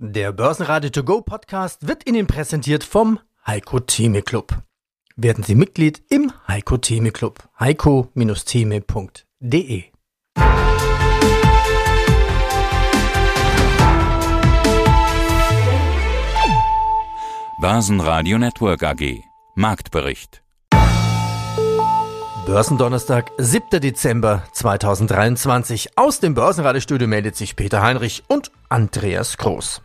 Der Börsenradio To Go Podcast wird Ihnen präsentiert vom Heiko Theme Club. Werden Sie Mitglied im Heiko Theme Club. heiko-theme.de Börsenradio Network AG Marktbericht Börsendonnerstag, 7. Dezember 2023. Aus dem Börsenradiostudio meldet sich Peter Heinrich und Andreas Groß.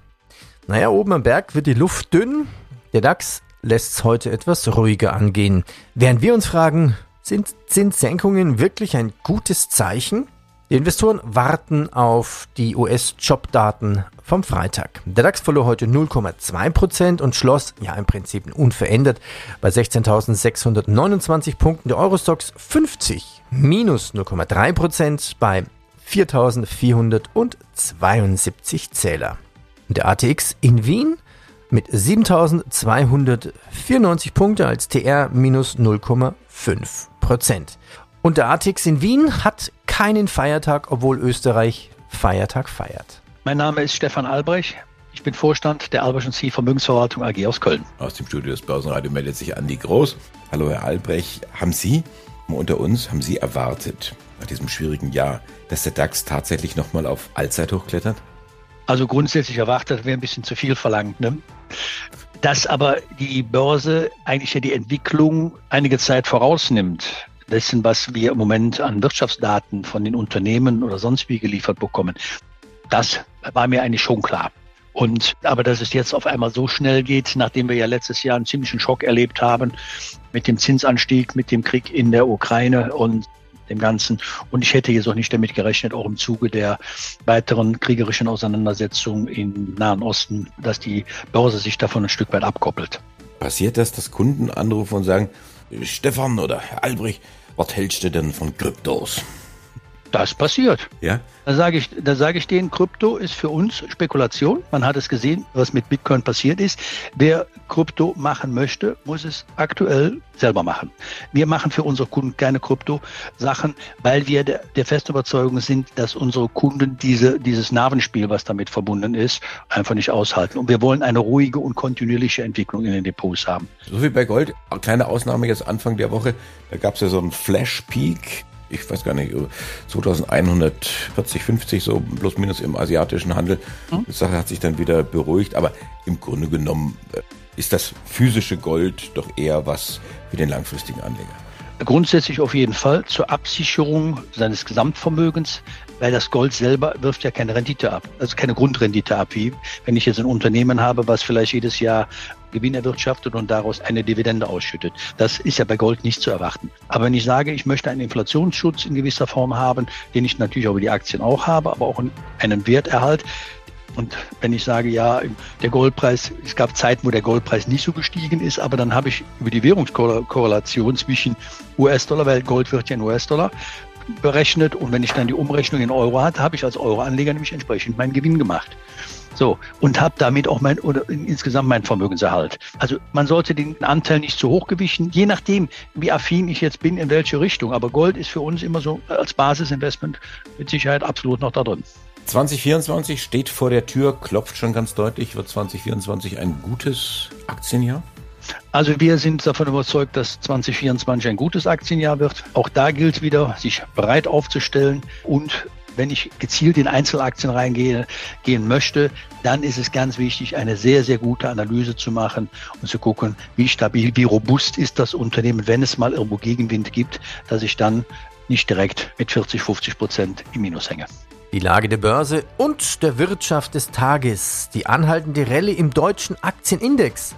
Naja, oben am Berg wird die Luft dünn. Der DAX lässt es heute etwas ruhiger angehen. Während wir uns fragen, sind Zinssenkungen wirklich ein gutes Zeichen? Die Investoren warten auf die US-Jobdaten vom Freitag. Der DAX verlor heute 0,2% und schloss, ja im Prinzip unverändert, bei 16.629 Punkten. Der Eurostox 50 minus 0,3% bei 4.472 Zähler. Und der ATX in Wien mit 7.294 Punkte als TR minus 0,5%. Und der ATX in Wien hat keinen Feiertag, obwohl Österreich Feiertag feiert. Mein Name ist Stefan Albrecht. Ich bin Vorstand der Albrecht C. Vermögensverwaltung AG aus Köln. Aus dem Studio des Börsenradio meldet sich Andi Groß. Hallo Herr Albrecht, haben Sie unter uns, haben Sie erwartet nach diesem schwierigen Jahr, dass der DAX tatsächlich nochmal auf Allzeithoch klettert? Also grundsätzlich erwartet wäre ein bisschen zu viel verlangt. Ne? Dass aber die Börse eigentlich ja die Entwicklung einige Zeit vorausnimmt, dessen, was wir im Moment an Wirtschaftsdaten von den Unternehmen oder sonst wie geliefert bekommen, das war mir eigentlich schon klar. Und aber dass es jetzt auf einmal so schnell geht, nachdem wir ja letztes Jahr einen ziemlichen Schock erlebt haben mit dem Zinsanstieg, mit dem Krieg in der Ukraine und dem Ganzen. Und ich hätte jetzt auch nicht damit gerechnet, auch im Zuge der weiteren kriegerischen Auseinandersetzungen im Nahen Osten, dass die Börse sich davon ein Stück weit abkoppelt. Passiert das, dass Kunden anrufen und sagen, Stefan oder Herr Albrecht, was hältst du denn von Kryptos? Das passiert. Ja. Da sage ich, da sage ich denen, Krypto ist für uns Spekulation. Man hat es gesehen, was mit Bitcoin passiert ist. Wer Krypto machen möchte, muss es aktuell selber machen. Wir machen für unsere Kunden keine Krypto-Sachen, weil wir der, der festen Überzeugung sind, dass unsere Kunden diese, dieses Narvenspiel, was damit verbunden ist, einfach nicht aushalten. Und wir wollen eine ruhige und kontinuierliche Entwicklung in den Depots haben. So wie bei Gold, kleine Ausnahme jetzt Anfang der Woche, da gab es ja so einen Flash-Peak ich weiß gar nicht, 2140, 50 so plus minus im asiatischen Handel. Mhm. Die Sache hat sich dann wieder beruhigt, aber im Grunde genommen äh, ist das physische Gold doch eher was für den langfristigen Anleger. Grundsätzlich auf jeden Fall zur Absicherung seines Gesamtvermögens, weil das Gold selber wirft ja keine Rendite ab, also keine Grundrendite ab, wie wenn ich jetzt ein Unternehmen habe, was vielleicht jedes Jahr Gewinn erwirtschaftet und daraus eine Dividende ausschüttet. Das ist ja bei Gold nicht zu erwarten. Aber wenn ich sage, ich möchte einen Inflationsschutz in gewisser Form haben, den ich natürlich über die Aktien auch habe, aber auch einen Werterhalt, und wenn ich sage, ja, der Goldpreis, es gab Zeiten, wo der Goldpreis nicht so gestiegen ist, aber dann habe ich über die Währungskorrelation zwischen US-Dollar, weil Gold wird ja in US-Dollar berechnet und wenn ich dann die Umrechnung in Euro hatte, habe ich als Euroanleger nämlich entsprechend meinen Gewinn gemacht. So, und habe damit auch mein oder insgesamt meinen Vermögenserhalt. Also man sollte den Anteil nicht zu hoch gewichten, je nachdem, wie affin ich jetzt bin, in welche Richtung. Aber Gold ist für uns immer so als Basisinvestment mit Sicherheit absolut noch da drin. 2024 steht vor der Tür, klopft schon ganz deutlich. Wird 2024 ein gutes Aktienjahr? Also wir sind davon überzeugt, dass 2024 ein gutes Aktienjahr wird. Auch da gilt wieder, sich bereit aufzustellen und wenn ich gezielt in Einzelaktien reingehen gehen möchte, dann ist es ganz wichtig, eine sehr, sehr gute Analyse zu machen und zu gucken, wie stabil, wie robust ist das Unternehmen, wenn es mal irgendwo Gegenwind gibt, dass ich dann nicht direkt mit 40, 50 Prozent im Minus hänge. Die Lage der Börse und der Wirtschaft des Tages. Die anhaltende Rallye im deutschen Aktienindex.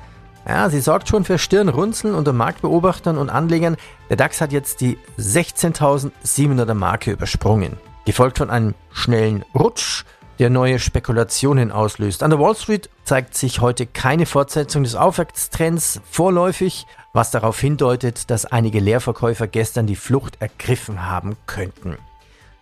Ja, sie sorgt schon für Stirnrunzeln unter Marktbeobachtern und Anlegern. Der DAX hat jetzt die 16.700er Marke übersprungen. Gefolgt von einem schnellen Rutsch, der neue Spekulationen auslöst. An der Wall Street zeigt sich heute keine Fortsetzung des Aufwärtstrends vorläufig, was darauf hindeutet, dass einige Leerverkäufer gestern die Flucht ergriffen haben könnten.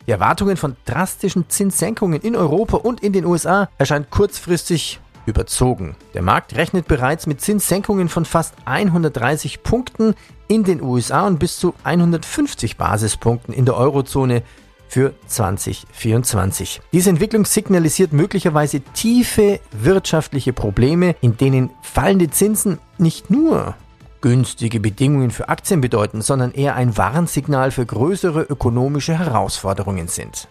Die Erwartungen von drastischen Zinssenkungen in Europa und in den USA erscheinen kurzfristig überzogen. Der Markt rechnet bereits mit Zinssenkungen von fast 130 Punkten in den USA und bis zu 150 Basispunkten in der Eurozone für 2024. Diese Entwicklung signalisiert möglicherweise tiefe wirtschaftliche Probleme, in denen fallende Zinsen nicht nur günstige Bedingungen für Aktien bedeuten, sondern eher ein Warnsignal für größere ökonomische Herausforderungen sind.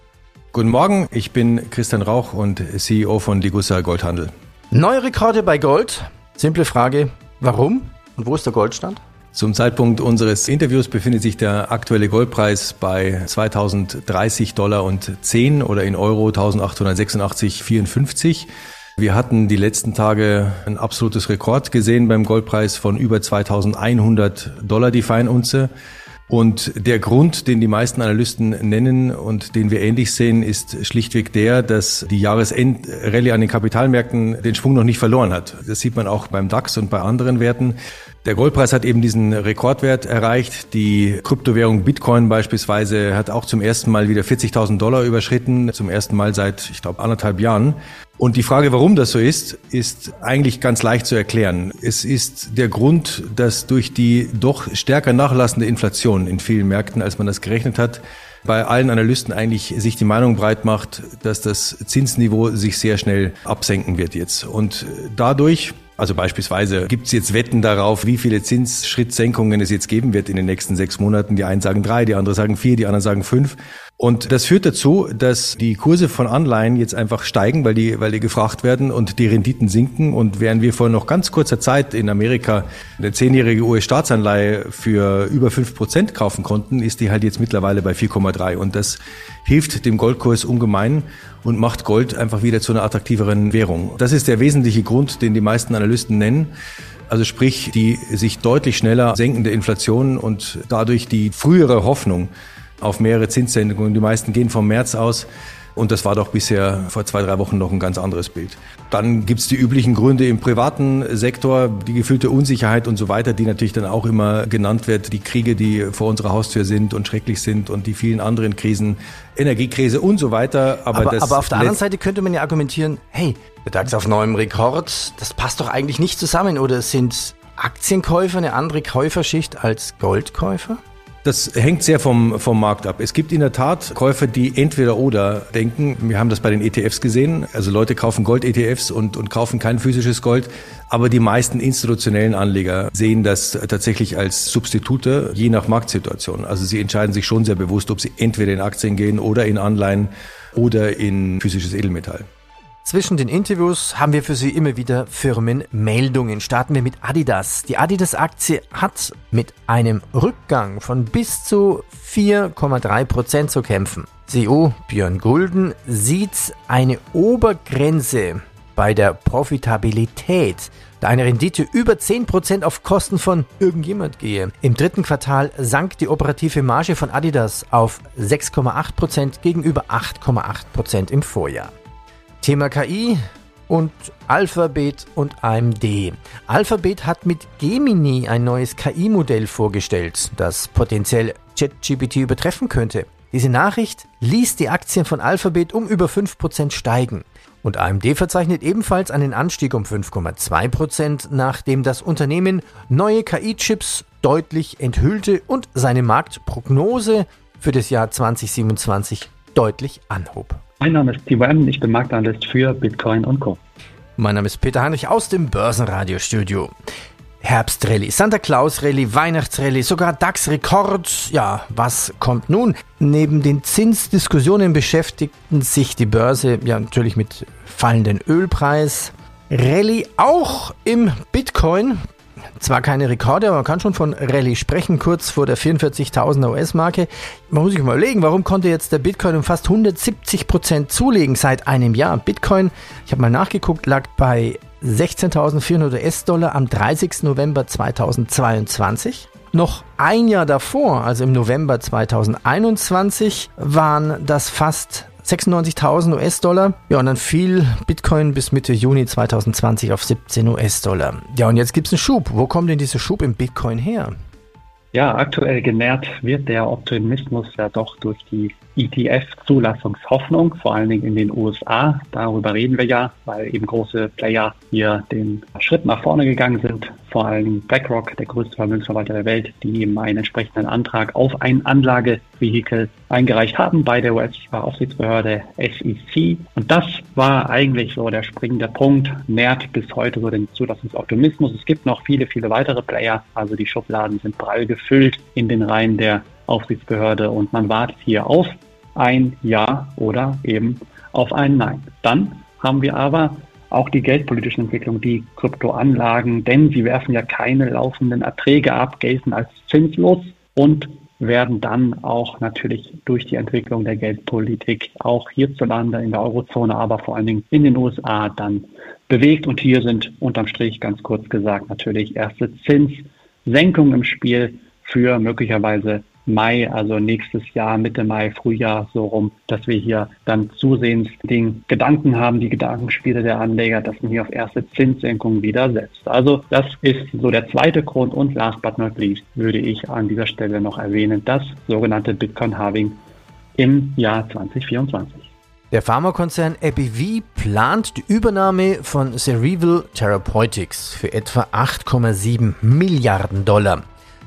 Guten Morgen, ich bin Christian Rauch und CEO von Ligussa Goldhandel. Neue Rekorde bei Gold. Simple Frage, warum und wo ist der Goldstand? Zum Zeitpunkt unseres Interviews befindet sich der aktuelle Goldpreis bei 2030 Dollar und 10 oder in Euro 1886,54. Wir hatten die letzten Tage ein absolutes Rekord gesehen beim Goldpreis von über 2100 Dollar die Feinunze. Und der Grund, den die meisten Analysten nennen und den wir ähnlich sehen, ist schlichtweg der, dass die Jahresendrallye an den Kapitalmärkten den Schwung noch nicht verloren hat. Das sieht man auch beim DAX und bei anderen Werten. Der Goldpreis hat eben diesen Rekordwert erreicht. Die Kryptowährung Bitcoin beispielsweise hat auch zum ersten Mal wieder 40.000 Dollar überschritten, zum ersten Mal seit, ich glaube, anderthalb Jahren. Und die Frage, warum das so ist, ist eigentlich ganz leicht zu erklären. Es ist der Grund, dass durch die doch stärker nachlassende Inflation in vielen Märkten, als man das gerechnet hat, bei allen Analysten eigentlich sich die Meinung breit macht, dass das Zinsniveau sich sehr schnell absenken wird jetzt. Und dadurch also beispielsweise gibt es jetzt Wetten darauf, wie viele Zinsschrittsenkungen es jetzt geben wird in den nächsten sechs Monaten. Die einen sagen drei, die anderen sagen vier, die anderen sagen fünf. Und das führt dazu, dass die Kurse von Anleihen jetzt einfach steigen, weil die, weil die gefragt werden und die Renditen sinken. Und während wir vor noch ganz kurzer Zeit in Amerika eine zehnjährige US-Staatsanleihe für über fünf Prozent kaufen konnten, ist die halt jetzt mittlerweile bei 4,3. Und das hilft dem Goldkurs ungemein und macht Gold einfach wieder zu einer attraktiveren Währung. Das ist der wesentliche Grund, den die meisten Analysten nennen. Also sprich, die sich deutlich schneller senkende Inflation und dadurch die frühere Hoffnung auf mehrere Zinssenkungen. Die meisten gehen vom März aus. Und das war doch bisher vor zwei, drei Wochen noch ein ganz anderes Bild. Dann gibt's die üblichen Gründe im privaten Sektor, die gefühlte Unsicherheit und so weiter, die natürlich dann auch immer genannt wird. Die Kriege, die vor unserer Haustür sind und schrecklich sind und die vielen anderen Krisen, Energiekrise und so weiter. Aber, aber, aber auf der anderen Seite könnte man ja argumentieren, hey, der DAX auf neuem Rekord, das passt doch eigentlich nicht zusammen. Oder sind Aktienkäufer eine andere Käuferschicht als Goldkäufer? Das hängt sehr vom, vom Markt ab. Es gibt in der Tat Käufer, die entweder oder denken. Wir haben das bei den ETFs gesehen. Also Leute kaufen Gold-ETFs und, und kaufen kein physisches Gold. Aber die meisten institutionellen Anleger sehen das tatsächlich als Substitute, je nach Marktsituation. Also sie entscheiden sich schon sehr bewusst, ob sie entweder in Aktien gehen oder in Anleihen oder in physisches Edelmetall. Zwischen den Interviews haben wir für Sie immer wieder Firmenmeldungen. Starten wir mit Adidas. Die Adidas-Aktie hat mit einem Rückgang von bis zu 4,3 Prozent zu kämpfen. CEO Björn Gulden sieht eine Obergrenze bei der Profitabilität, da eine Rendite über 10% auf Kosten von irgendjemand gehe. Im dritten Quartal sank die operative Marge von Adidas auf 6,8% gegenüber 8,8% im Vorjahr. Thema KI und Alphabet und AMD. Alphabet hat mit Gemini ein neues KI-Modell vorgestellt, das potenziell ChatGPT übertreffen könnte. Diese Nachricht ließ die Aktien von Alphabet um über 5% steigen. Und AMD verzeichnet ebenfalls einen Anstieg um 5,2%, nachdem das Unternehmen neue KI-Chips deutlich enthüllte und seine Marktprognose für das Jahr 2027 deutlich anhob. Mein Name ist Timo M. Ich bin Marktanalyst für Bitcoin und Co. Mein Name ist Peter Heinrich aus dem Börsenradiostudio. Herbstrallye, Santa Claus Rallye, Weihnachtsrallye, sogar DAX-Rekord. Ja, was kommt nun? Neben den Zinsdiskussionen beschäftigten sich die Börse ja natürlich mit fallenden Ölpreis. Rallye auch im Bitcoin. Zwar keine Rekorde, aber man kann schon von Rallye sprechen, kurz vor der 44.000er US-Marke. Man muss sich mal überlegen, warum konnte jetzt der Bitcoin um fast 170 Prozent zulegen seit einem Jahr? Bitcoin, ich habe mal nachgeguckt, lag bei 16.400 US-Dollar am 30. November 2022. Noch ein Jahr davor, also im November 2021, waren das fast 96.000 US-Dollar. Ja, und dann fiel Bitcoin bis Mitte Juni 2020 auf 17 US-Dollar. Ja, und jetzt gibt es einen Schub. Wo kommt denn dieser Schub im Bitcoin her? Ja, aktuell genährt wird der Optimismus ja doch durch die ETF-Zulassungshoffnung, vor allen Dingen in den USA. Darüber reden wir ja, weil eben große Player hier den Schritt nach vorne gegangen sind. Vor allem BlackRock, der größte Vermögensverwalter der Welt, die eben einen entsprechenden Antrag auf ein Anlagevehikel eingereicht haben bei der US-Aufsichtsbehörde SEC. Und das war eigentlich so der springende Punkt, nährt bis heute so den Zulassungsoptimismus. Es gibt noch viele, viele weitere Player, also die Schubladen sind prall gefüllt in den Reihen der Aufsichtsbehörde und man wartet hier auf ein Ja oder eben auf ein Nein. Dann haben wir aber auch die geldpolitische Entwicklung, die Kryptoanlagen, denn sie werfen ja keine laufenden Erträge ab, gelten als zinslos und werden dann auch natürlich durch die Entwicklung der Geldpolitik auch hierzulande in der Eurozone, aber vor allen Dingen in den USA dann bewegt. Und hier sind unterm Strich ganz kurz gesagt natürlich erste Zinssenkungen im Spiel für möglicherweise Mai, also nächstes Jahr, Mitte Mai, Frühjahr so rum, dass wir hier dann zusehends den Gedanken haben, die Gedankenspiele der Anleger, dass man hier auf erste Zinssenkungen wieder setzt. Also das ist so der zweite Grund und last but not least würde ich an dieser Stelle noch erwähnen, das sogenannte Bitcoin-Halving im Jahr 2024. Der Pharmakonzern AbbVie plant die Übernahme von Cerebral Therapeutics für etwa 8,7 Milliarden Dollar.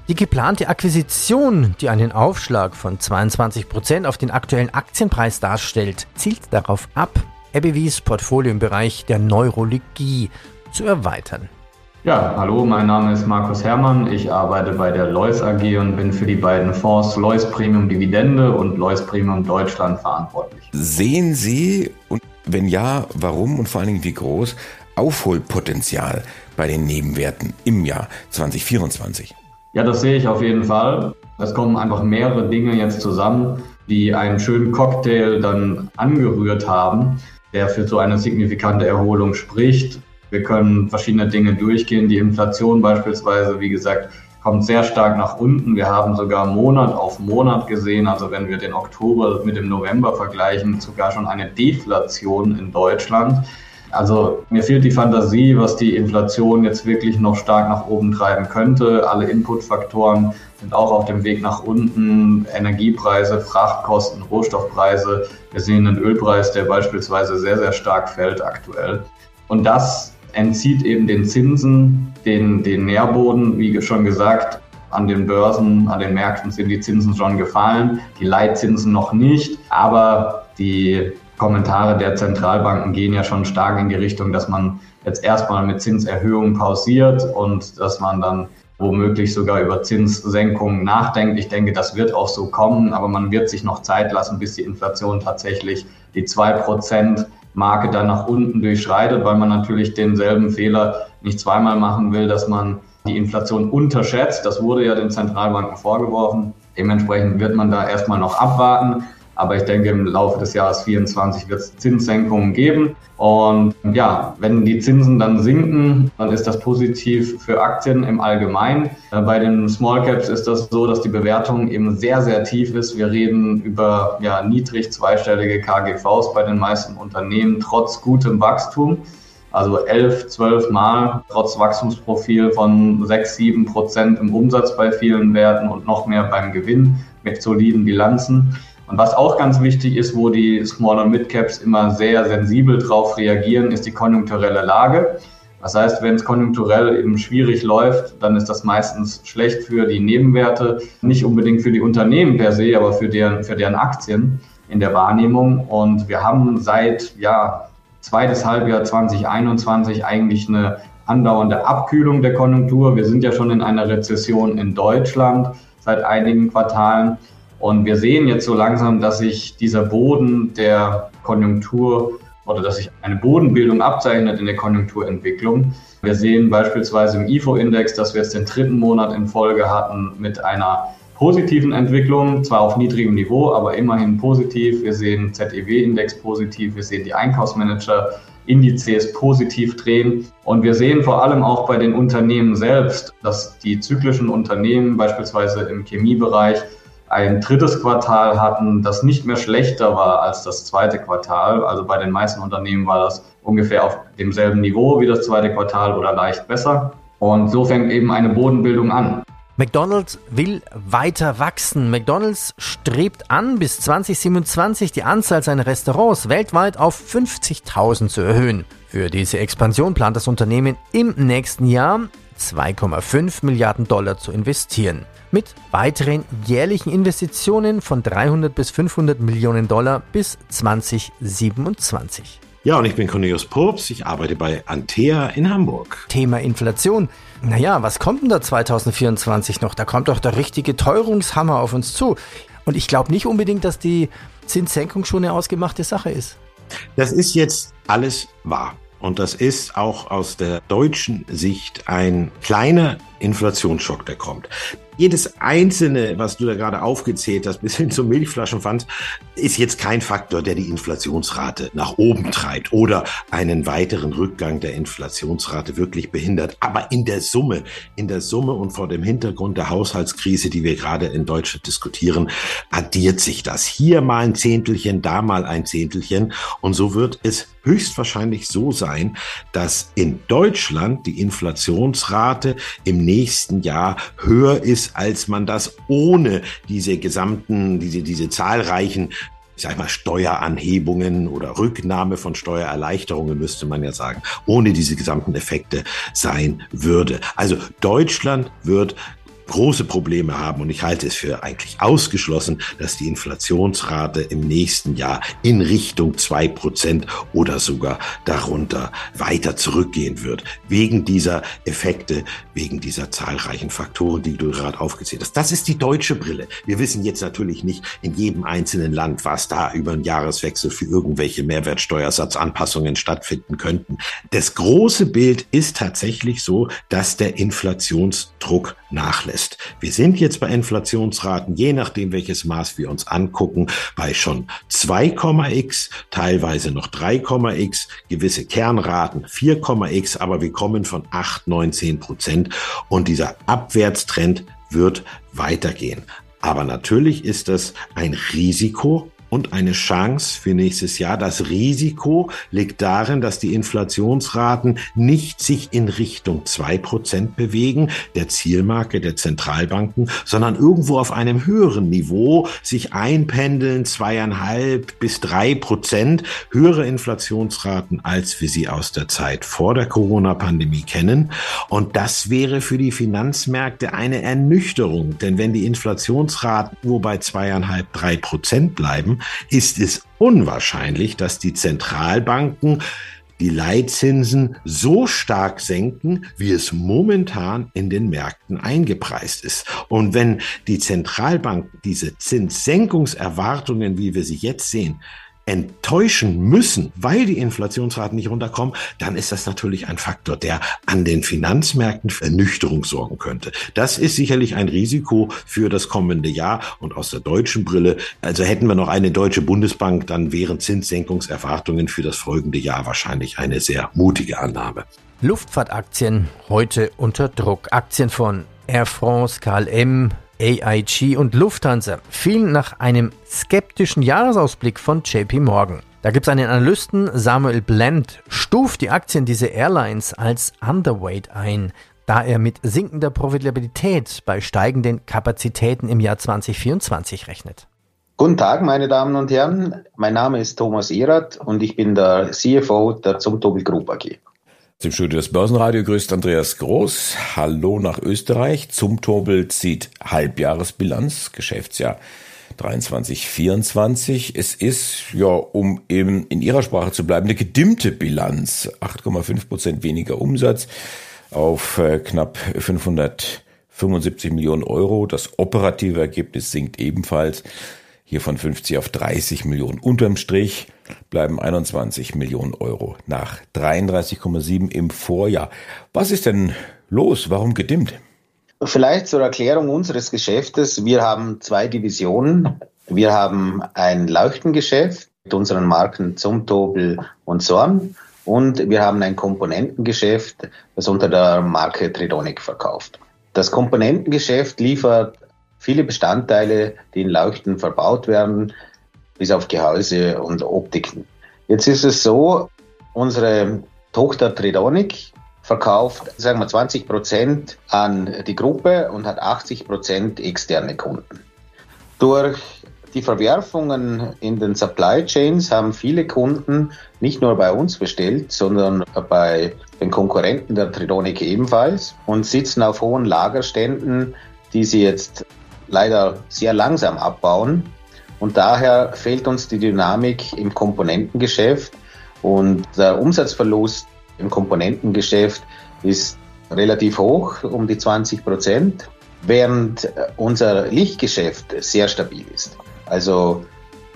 Die geplante Akquisition, die einen Aufschlag von 22 Prozent auf den aktuellen Aktienpreis darstellt, zielt darauf ab, AbbVies Portfolio im Bereich der Neurologie zu erweitern. Ja, hallo, mein Name ist Markus Herrmann. Ich arbeite bei der Lois AG und bin für die beiden Fonds Lois Premium Dividende und Lois Premium Deutschland verantwortlich. Sehen Sie, und wenn ja, warum und vor allen Dingen wie groß, Aufholpotenzial bei den Nebenwerten im Jahr 2024? Ja, das sehe ich auf jeden Fall. Es kommen einfach mehrere Dinge jetzt zusammen, die einen schönen Cocktail dann angerührt haben, der für so eine signifikante Erholung spricht. Wir können verschiedene Dinge durchgehen. Die Inflation beispielsweise, wie gesagt, kommt sehr stark nach unten. Wir haben sogar Monat auf Monat gesehen, also wenn wir den Oktober mit dem November vergleichen, sogar schon eine Deflation in Deutschland. Also mir fehlt die Fantasie, was die Inflation jetzt wirklich noch stark nach oben treiben könnte. Alle Inputfaktoren sind auch auf dem Weg nach unten. Energiepreise, Frachtkosten, Rohstoffpreise. Wir sehen einen Ölpreis, der beispielsweise sehr, sehr stark fällt aktuell. Und das entzieht eben den Zinsen, den, den Nährboden, wie schon gesagt, an den Börsen, an den Märkten sind die Zinsen schon gefallen, die Leitzinsen noch nicht, aber die Kommentare der Zentralbanken gehen ja schon stark in die Richtung, dass man jetzt erstmal mit Zinserhöhungen pausiert und dass man dann womöglich sogar über Zinssenkungen nachdenkt. Ich denke, das wird auch so kommen, aber man wird sich noch Zeit lassen, bis die Inflation tatsächlich die 2% Marke dann nach unten durchschreitet, weil man natürlich denselben Fehler nicht zweimal machen will, dass man die Inflation unterschätzt. Das wurde ja den Zentralbanken vorgeworfen. Dementsprechend wird man da erstmal noch abwarten. Aber ich denke, im Laufe des Jahres 2024 wird es Zinssenkungen geben. Und ja, wenn die Zinsen dann sinken, dann ist das positiv für Aktien im Allgemeinen. Äh, bei den Small Caps ist das so, dass die Bewertung eben sehr, sehr tief ist. Wir reden über ja, niedrig zweistellige KGVs bei den meisten Unternehmen, trotz gutem Wachstum. Also 11, 12 Mal, trotz Wachstumsprofil von 6, 7 Prozent im Umsatz bei vielen Werten und noch mehr beim Gewinn mit soliden Bilanzen. Und was auch ganz wichtig ist, wo die Small- und Mid-Caps immer sehr sensibel drauf reagieren, ist die konjunkturelle Lage. Das heißt, wenn es konjunkturell eben schwierig läuft, dann ist das meistens schlecht für die Nebenwerte, nicht unbedingt für die Unternehmen per se, aber für deren, für deren Aktien in der Wahrnehmung. Und wir haben seit ja, zweites Halbjahr 2021 eigentlich eine andauernde Abkühlung der Konjunktur. Wir sind ja schon in einer Rezession in Deutschland seit einigen Quartalen. Und wir sehen jetzt so langsam, dass sich dieser Boden der Konjunktur oder dass sich eine Bodenbildung abzeichnet in der Konjunkturentwicklung. Wir sehen beispielsweise im IFO-Index, dass wir jetzt den dritten Monat in Folge hatten mit einer positiven Entwicklung, zwar auf niedrigem Niveau, aber immerhin positiv. Wir sehen ZEW-Index positiv, wir sehen die Einkaufsmanager Indizes positiv drehen. Und wir sehen vor allem auch bei den Unternehmen selbst, dass die zyklischen Unternehmen beispielsweise im Chemiebereich ein drittes Quartal hatten, das nicht mehr schlechter war als das zweite Quartal. Also bei den meisten Unternehmen war das ungefähr auf demselben Niveau wie das zweite Quartal oder leicht besser. Und so fängt eben eine Bodenbildung an. McDonald's will weiter wachsen. McDonald's strebt an, bis 2027 die Anzahl seiner Restaurants weltweit auf 50.000 zu erhöhen. Für diese Expansion plant das Unternehmen im nächsten Jahr 2,5 Milliarden Dollar zu investieren. Mit weiteren jährlichen Investitionen von 300 bis 500 Millionen Dollar bis 2027. Ja, und ich bin Cornelius Probst. Ich arbeite bei Antea in Hamburg. Thema Inflation. Naja, was kommt denn da 2024 noch? Da kommt doch der richtige Teuerungshammer auf uns zu. Und ich glaube nicht unbedingt, dass die Zinssenkung schon eine ausgemachte Sache ist. Das ist jetzt alles wahr. Und das ist auch aus der deutschen Sicht ein kleiner Inflationsschock, der kommt. Jedes einzelne, was du da gerade aufgezählt hast, bis hin zum Milchflaschenpfand, ist jetzt kein Faktor, der die Inflationsrate nach oben treibt oder einen weiteren Rückgang der Inflationsrate wirklich behindert. Aber in der Summe, in der Summe und vor dem Hintergrund der Haushaltskrise, die wir gerade in Deutschland diskutieren, addiert sich das. Hier mal ein Zehntelchen, da mal ein Zehntelchen. Und so wird es höchstwahrscheinlich so sein, dass in Deutschland die Inflationsrate im nächsten Jahr höher ist, als man das ohne diese gesamten, diese, diese zahlreichen ich sag mal, Steueranhebungen oder Rücknahme von Steuererleichterungen, müsste man ja sagen, ohne diese gesamten Effekte sein würde. Also Deutschland wird große Probleme haben und ich halte es für eigentlich ausgeschlossen, dass die Inflationsrate im nächsten Jahr in Richtung zwei Prozent oder sogar darunter weiter zurückgehen wird. Wegen dieser Effekte, wegen dieser zahlreichen Faktoren, die du gerade aufgezählt hast. Das ist die deutsche Brille. Wir wissen jetzt natürlich nicht in jedem einzelnen Land, was da über einen Jahreswechsel für irgendwelche Mehrwertsteuersatzanpassungen stattfinden könnten. Das große Bild ist tatsächlich so, dass der Inflationsdruck nachlässt. Wir sind jetzt bei Inflationsraten, je nachdem welches Maß wir uns angucken, bei schon 2,x, teilweise noch 3,x, gewisse Kernraten 4,x, aber wir kommen von 8, 9, 10 Prozent und dieser Abwärtstrend wird weitergehen. Aber natürlich ist das ein Risiko, und eine Chance für nächstes Jahr. Das Risiko liegt darin, dass die Inflationsraten nicht sich in Richtung zwei Prozent bewegen, der Zielmarke der Zentralbanken, sondern irgendwo auf einem höheren Niveau sich einpendeln, zweieinhalb bis drei Prozent, höhere Inflationsraten, als wir sie aus der Zeit vor der Corona-Pandemie kennen. Und das wäre für die Finanzmärkte eine Ernüchterung, denn wenn die Inflationsraten nur bei zweieinhalb, drei Prozent bleiben, ist es unwahrscheinlich, dass die Zentralbanken die Leitzinsen so stark senken, wie es momentan in den Märkten eingepreist ist. Und wenn die Zentralbanken diese Zinssenkungserwartungen, wie wir sie jetzt sehen, enttäuschen müssen, weil die Inflationsraten nicht runterkommen, dann ist das natürlich ein Faktor, der an den Finanzmärkten für Ernüchterung sorgen könnte. Das ist sicherlich ein Risiko für das kommende Jahr und aus der deutschen Brille, also hätten wir noch eine deutsche Bundesbank, dann wären Zinssenkungserwartungen für das folgende Jahr wahrscheinlich eine sehr mutige Annahme. Luftfahrtaktien heute unter Druck. Aktien von Air France, KLM, AIG und Lufthansa fielen nach einem skeptischen Jahresausblick von JP Morgan. Da gibt es einen Analysten, Samuel Blend, stuft die Aktien dieser Airlines als Underweight ein, da er mit sinkender Profitabilität bei steigenden Kapazitäten im Jahr 2024 rechnet. Guten Tag, meine Damen und Herren. Mein Name ist Thomas Erath und ich bin der CFO der Zumtobel Group AG. Zum Studio des Börsenradio grüßt Andreas Groß. Hallo nach Österreich. Zum Tobel zieht Halbjahresbilanz, Geschäftsjahr 23, 24. Es ist, ja, um eben in Ihrer Sprache zu bleiben, eine gedimmte Bilanz. 8,5 Prozent weniger Umsatz auf äh, knapp 575 Millionen Euro. Das operative Ergebnis sinkt ebenfalls hier von 50 auf 30 Millionen. Unterm Strich bleiben 21 Millionen Euro nach 33,7 im Vorjahr. Was ist denn los? Warum gedimmt? Vielleicht zur Erklärung unseres Geschäftes. Wir haben zwei Divisionen. Wir haben ein Leuchtengeschäft mit unseren Marken Zumtobel und Sorn. Und wir haben ein Komponentengeschäft, das unter der Marke Tridonic verkauft. Das Komponentengeschäft liefert viele Bestandteile, die in Leuchten verbaut werden, bis auf Gehäuse und Optiken. Jetzt ist es so, unsere Tochter Tridonic verkauft, sagen wir 20 Prozent an die Gruppe und hat 80 Prozent externe Kunden. Durch die Verwerfungen in den Supply Chains haben viele Kunden nicht nur bei uns bestellt, sondern bei den Konkurrenten der Tridonic ebenfalls und sitzen auf hohen Lagerständen, die sie jetzt leider sehr langsam abbauen. Und daher fehlt uns die Dynamik im Komponentengeschäft und der Umsatzverlust im Komponentengeschäft ist relativ hoch, um die 20 Prozent, während unser Lichtgeschäft sehr stabil ist. Also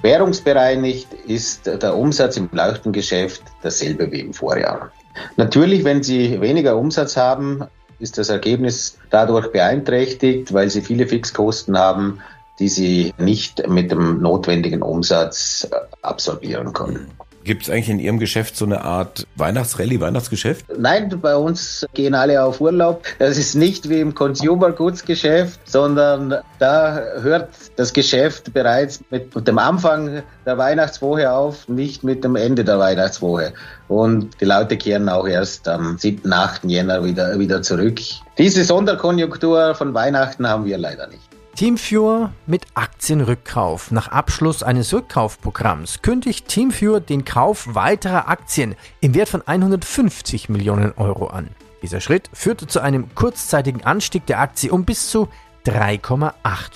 währungsbereinigt ist der Umsatz im Leuchtengeschäft dasselbe wie im Vorjahr. Natürlich, wenn Sie weniger Umsatz haben, ist das Ergebnis dadurch beeinträchtigt, weil Sie viele Fixkosten haben, die Sie nicht mit dem notwendigen Umsatz absorbieren können. Gibt es eigentlich in Ihrem Geschäft so eine Art Weihnachtsrallye, Weihnachtsgeschäft? Nein, bei uns gehen alle auf Urlaub. Das ist nicht wie im Consumer Goods Geschäft, sondern da hört das Geschäft bereits mit dem Anfang der Weihnachtswoche auf, nicht mit dem Ende der Weihnachtswoche. Und die Leute kehren auch erst am 7., 8. Jänner wieder, wieder zurück. Diese Sonderkonjunktur von Weihnachten haben wir leider nicht. Teamviewer mit Aktienrückkauf. Nach Abschluss eines Rückkaufprogramms kündigt Teamviewer den Kauf weiterer Aktien im Wert von 150 Millionen Euro an. Dieser Schritt führte zu einem kurzzeitigen Anstieg der Aktie um bis zu 3,8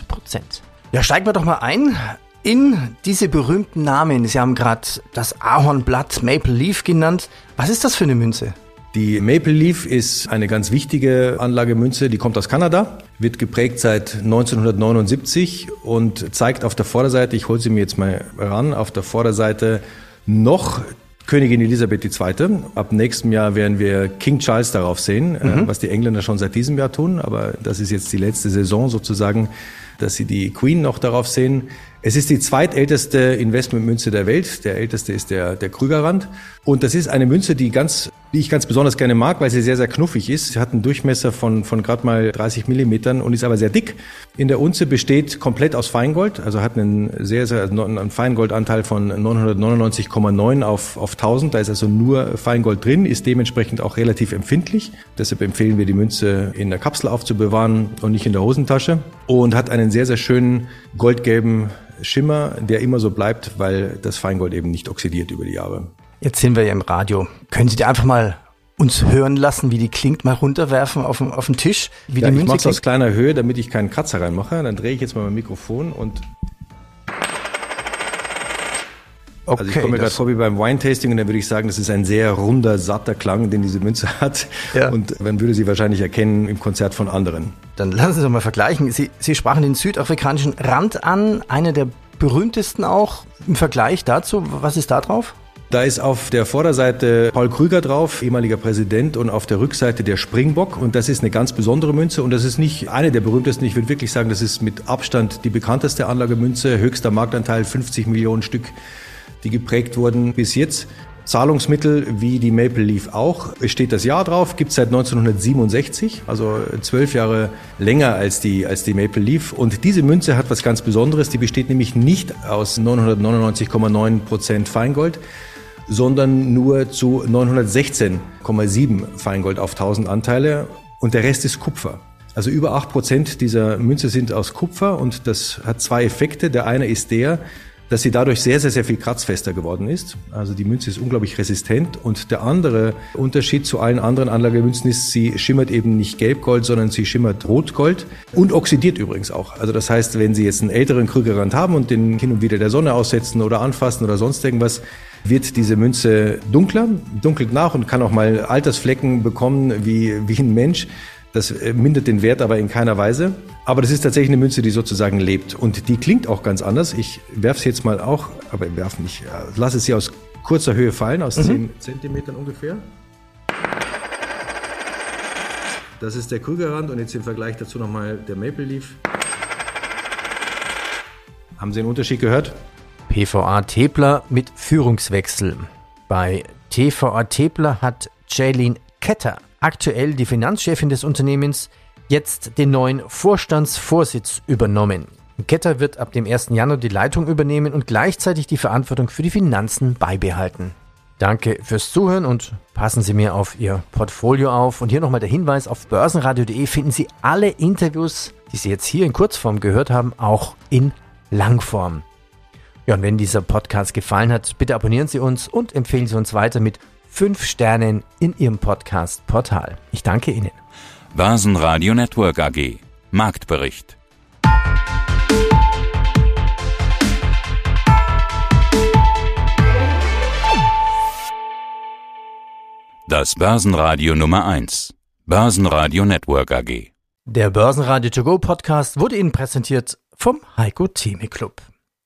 Prozent. Ja, steigen wir doch mal ein in diese berühmten Namen. Sie haben gerade das Ahornblatt Maple Leaf genannt. Was ist das für eine Münze? Die Maple Leaf ist eine ganz wichtige Anlagemünze, die kommt aus Kanada, wird geprägt seit 1979 und zeigt auf der Vorderseite, ich hole sie mir jetzt mal ran, auf der Vorderseite noch Königin Elisabeth II. Ab nächstem Jahr werden wir King Charles darauf sehen, äh, mhm. was die Engländer schon seit diesem Jahr tun, aber das ist jetzt die letzte Saison sozusagen, dass sie die Queen noch darauf sehen. Es ist die zweitälteste Investmentmünze der Welt. Der älteste ist der, der Krügerrand. Und das ist eine Münze, die ganz, die ich ganz besonders gerne mag, weil sie sehr, sehr knuffig ist. Sie hat einen Durchmesser von, von gerade mal 30 Millimetern und ist aber sehr dick. In der Unze besteht komplett aus Feingold, also hat einen sehr, sehr, also einen Feingoldanteil von 999,9 auf, auf 1000. Da ist also nur Feingold drin, ist dementsprechend auch relativ empfindlich. Deshalb empfehlen wir die Münze in der Kapsel aufzubewahren und nicht in der Hosentasche. Und hat einen sehr, sehr schönen goldgelben Schimmer, der immer so bleibt, weil das Feingold eben nicht oxidiert über die Jahre. Jetzt sind wir ja im Radio. Können Sie dir einfach mal uns hören lassen, wie die klingt, mal runterwerfen auf den, auf den Tisch? Wie ja, die ich mache es aus kleiner Höhe, damit ich keinen Kratzer reinmache. Dann drehe ich jetzt mal mein Mikrofon und Okay, also ich komme mir gerade vor wie beim Wine-Tasting und dann würde ich sagen, das ist ein sehr runder, satter Klang, den diese Münze hat. Ja. Und man würde sie wahrscheinlich erkennen im Konzert von anderen. Dann lassen Sie uns doch mal vergleichen. Sie, sie sprachen den südafrikanischen Rand an, einer der berühmtesten auch im Vergleich dazu. Was ist da drauf? Da ist auf der Vorderseite Paul Krüger drauf, ehemaliger Präsident, und auf der Rückseite der Springbock. Und das ist eine ganz besondere Münze. Und das ist nicht eine der berühmtesten. Ich würde wirklich sagen, das ist mit Abstand die bekannteste Anlagemünze. Höchster Marktanteil 50 Millionen Stück die geprägt wurden bis jetzt. Zahlungsmittel wie die Maple Leaf auch. Es steht das Jahr drauf, gibt es seit 1967, also zwölf Jahre länger als die, als die Maple Leaf. Und diese Münze hat was ganz Besonderes, die besteht nämlich nicht aus 999,9 Prozent Feingold, sondern nur zu 916,7 Feingold auf 1000 Anteile und der Rest ist Kupfer. Also über 8 Prozent dieser Münze sind aus Kupfer und das hat zwei Effekte. Der eine ist der, dass sie dadurch sehr, sehr, sehr viel kratzfester geworden ist. Also die Münze ist unglaublich resistent. Und der andere Unterschied zu allen anderen Anlagemünzen ist, sie schimmert eben nicht Gelbgold, sondern sie schimmert Rotgold und oxidiert übrigens auch. Also das heißt, wenn Sie jetzt einen älteren Krügerrand haben und den hin und wieder der Sonne aussetzen oder anfassen oder sonst irgendwas, wird diese Münze dunkler, dunkelt nach und kann auch mal Altersflecken bekommen wie, wie ein Mensch. Das äh, mindert den Wert aber in keiner Weise. Aber das ist tatsächlich eine Münze, die sozusagen lebt. Und die klingt auch ganz anders. Ich werfe sie jetzt mal auch, aber ich werfe nicht, lasse sie aus kurzer Höhe fallen, aus mhm. 10 Zentimetern ungefähr. Das ist der Krügerrand und jetzt im Vergleich dazu nochmal der Maple Leaf. Haben Sie den Unterschied gehört? PVA Tepler mit Führungswechsel. Bei TVA Tepler hat Jaylene Ketter aktuell die Finanzchefin des Unternehmens, jetzt den neuen Vorstandsvorsitz übernommen. Ketter wird ab dem 1. Januar die Leitung übernehmen und gleichzeitig die Verantwortung für die Finanzen beibehalten. Danke fürs Zuhören und passen Sie mir auf Ihr Portfolio auf. Und hier nochmal der Hinweis, auf börsenradio.de finden Sie alle Interviews, die Sie jetzt hier in Kurzform gehört haben, auch in Langform. Ja, und wenn dieser Podcast gefallen hat, bitte abonnieren Sie uns und empfehlen Sie uns weiter mit fünf Sternen in Ihrem Podcast-Portal. Ich danke Ihnen. Börsenradio Network AG. Marktbericht. Das Börsenradio Nummer 1. Börsenradio Network AG. Der Börsenradio To Go Podcast wurde Ihnen präsentiert vom Heiko Theme Club.